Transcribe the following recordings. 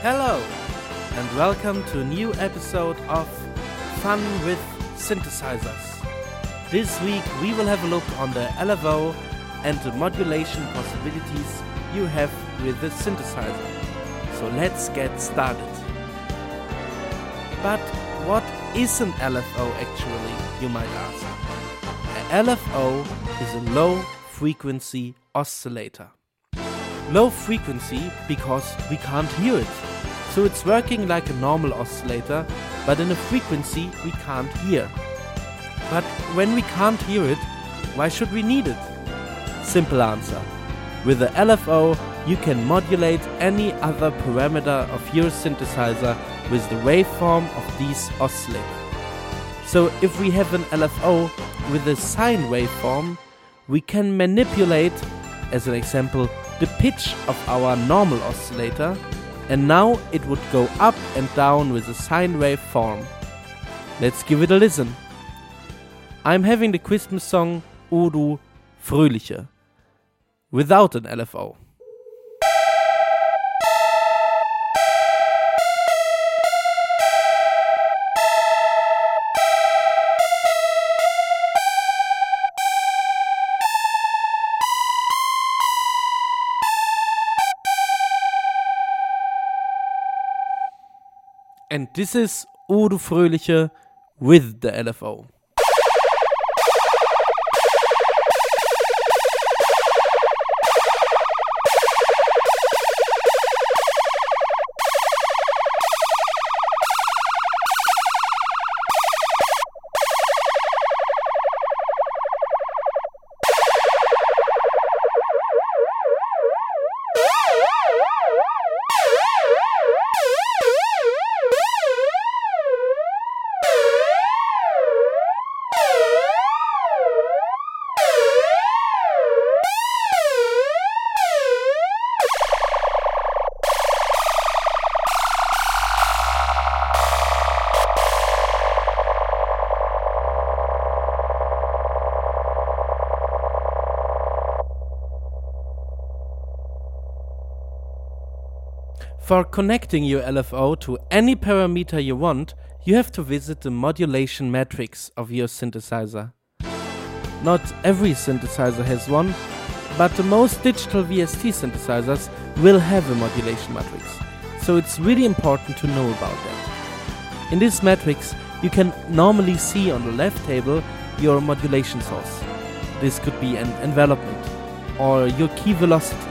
Hello, and welcome to a new episode of Fun with Synthesizers. This week we will have a look on the LFO and the modulation possibilities you have with the synthesizer. So let's get started. But what is an LFO actually, you might ask? A LFO is a low frequency oscillator. Low frequency because we can't hear it. So it's working like a normal oscillator, but in a frequency we can't hear. But when we can't hear it, why should we need it? Simple answer. With the LFO, you can modulate any other parameter of your synthesizer with the waveform of these oscillators. So if we have an LFO with a sine waveform, we can manipulate, as an example, the pitch of our normal oscillator, and now it would go up and down with a sine wave form. Let's give it a listen. I'm having the Christmas song O du Fröhliche without an LFO. This is O du Fröhliche with the LFO. For connecting your LFO to any parameter you want, you have to visit the modulation matrix of your synthesizer. Not every synthesizer has one, but the most digital VST synthesizers will have a modulation matrix, so it's really important to know about that. In this matrix, you can normally see on the left table your modulation source. This could be an envelopment, or your key velocity,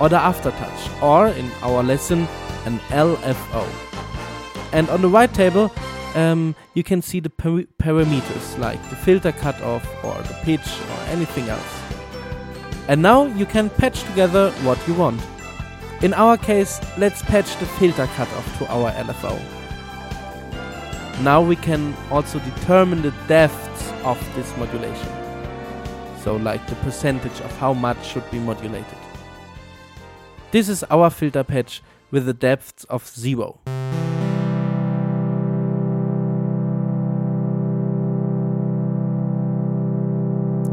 or the aftertouch, or in our lesson, an LFO. And on the right table, um, you can see the par parameters like the filter cutoff or the pitch or anything else. And now you can patch together what you want. In our case, let's patch the filter cutoff to our LFO. Now we can also determine the depths of this modulation. So like the percentage of how much should be modulated. This is our filter patch with a depth of 0.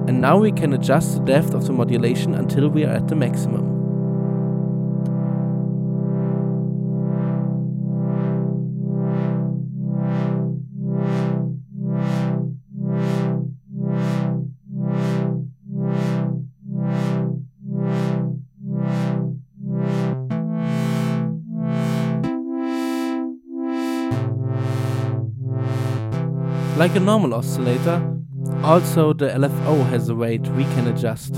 And now we can adjust the depth of the modulation until we are at the maximum. Like a normal oscillator, also the LFO has a rate we can adjust.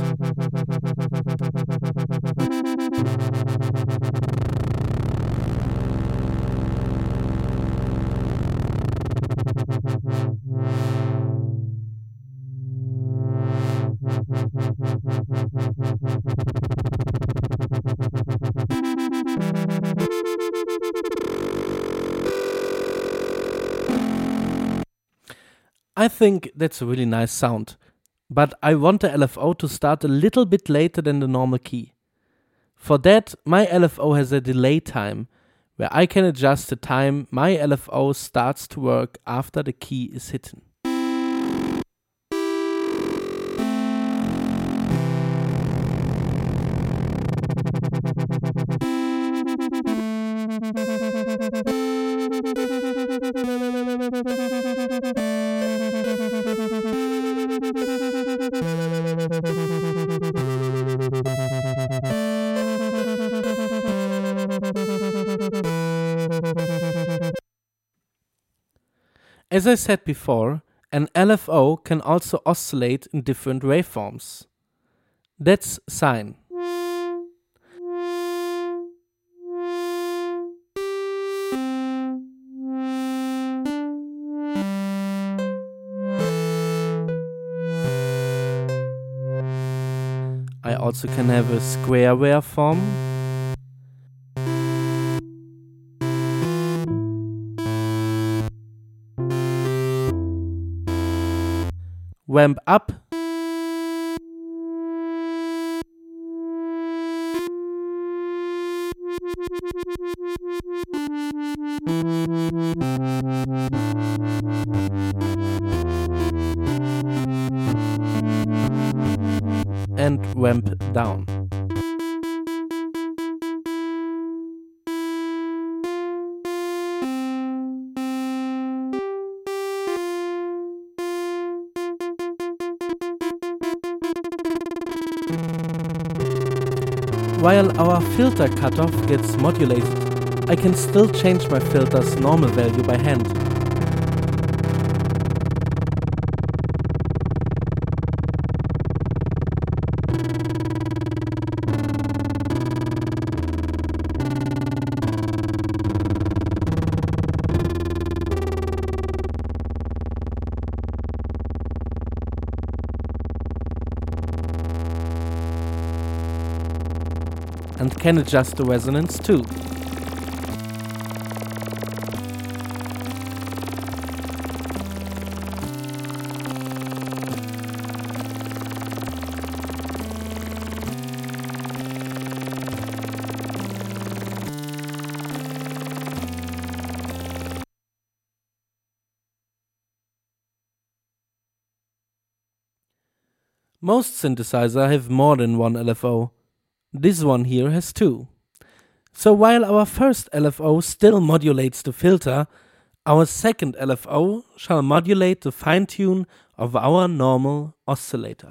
I think that's a really nice sound, but I want the LFO to start a little bit later than the normal key. For that, my LFO has a delay time, where I can adjust the time my LFO starts to work after the key is hidden. As I said before, an LFO can also oscillate in different waveforms. That's sine. I also can have a square waveform. Ramp up. and ramp down. While our filter cutoff gets modulated, I can still change my filter's normal value by hand. And can adjust the resonance too. Most synthesizers have more than one LFO. This one here has two. So while our first LFO still modulates the filter, our second LFO shall modulate the fine tune of our normal oscillator.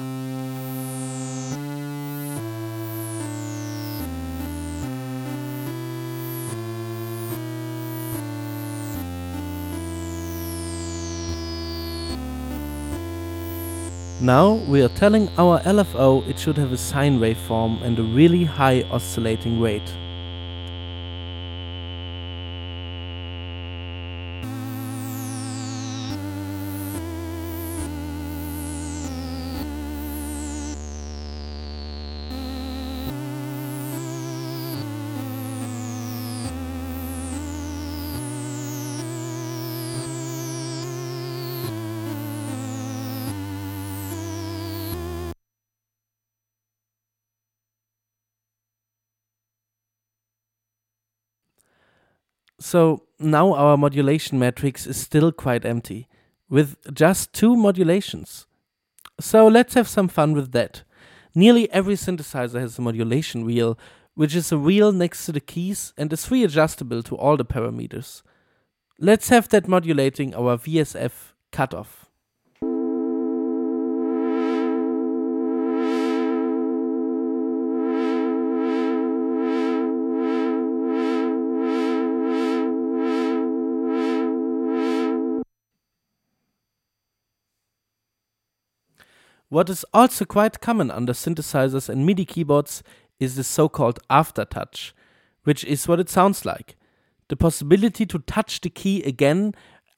Now we are telling our LFO it should have a sine waveform and a really high oscillating rate. So now our modulation matrix is still quite empty, with just two modulations. So let's have some fun with that. Nearly every synthesizer has a modulation wheel, which is a wheel next to the keys and is readjustable to all the parameters. Let's have that modulating our VCF cutoff. What is also quite common under synthesizers and MIDI keyboards is the so called aftertouch, which is what it sounds like the possibility to touch the key again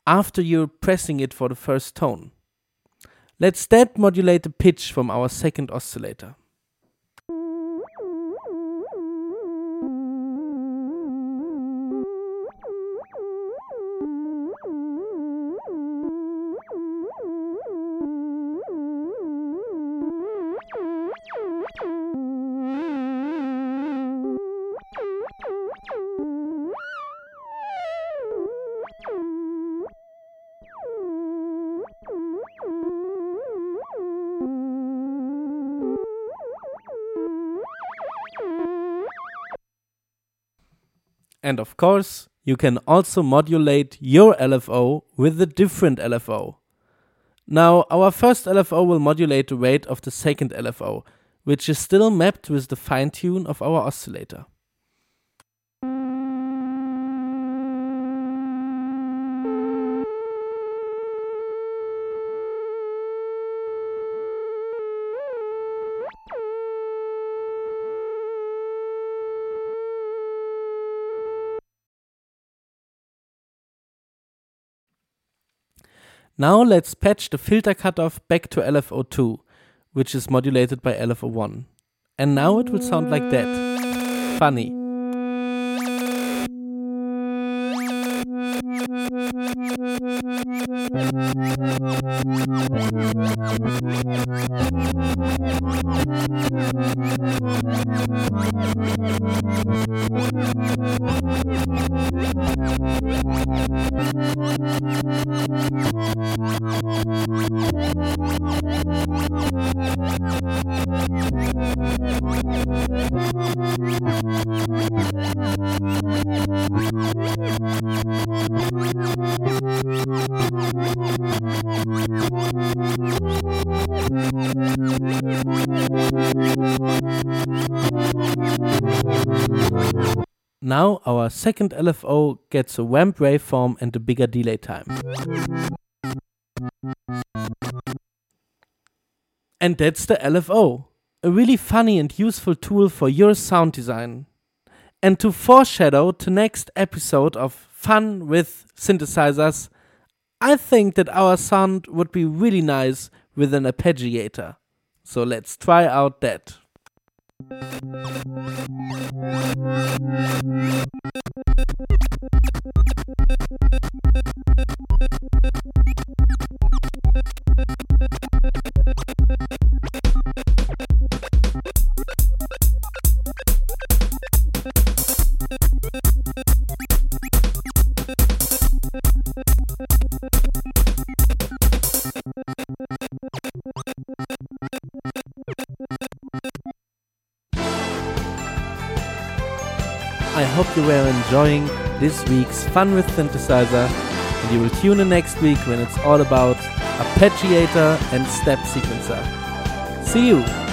after you're pressing it for the first tone. Let's then modulate the pitch from our second oscillator. And of course, you can also modulate your LFO with a different LFO. Now, our first LFO will modulate the rate of the second LFO, which is still mapped with the fine tune of our oscillator. Now let's patch the filter cutoff back to LFO2, which is modulated by LFO1. And now it will sound like that. Funny. Now our second LFO gets a ramp waveform and a bigger delay time. And that's the LFO, a really funny and useful tool for your sound design. And to foreshadow the next episode of Fun with Synthesizers, I think that our sound would be really nice with an arpeggiator. So let's try out that. Hope you were enjoying this week's Fun with Synthesizer and you will tune in next week when it's all about arpeggiator and step sequencer. See you!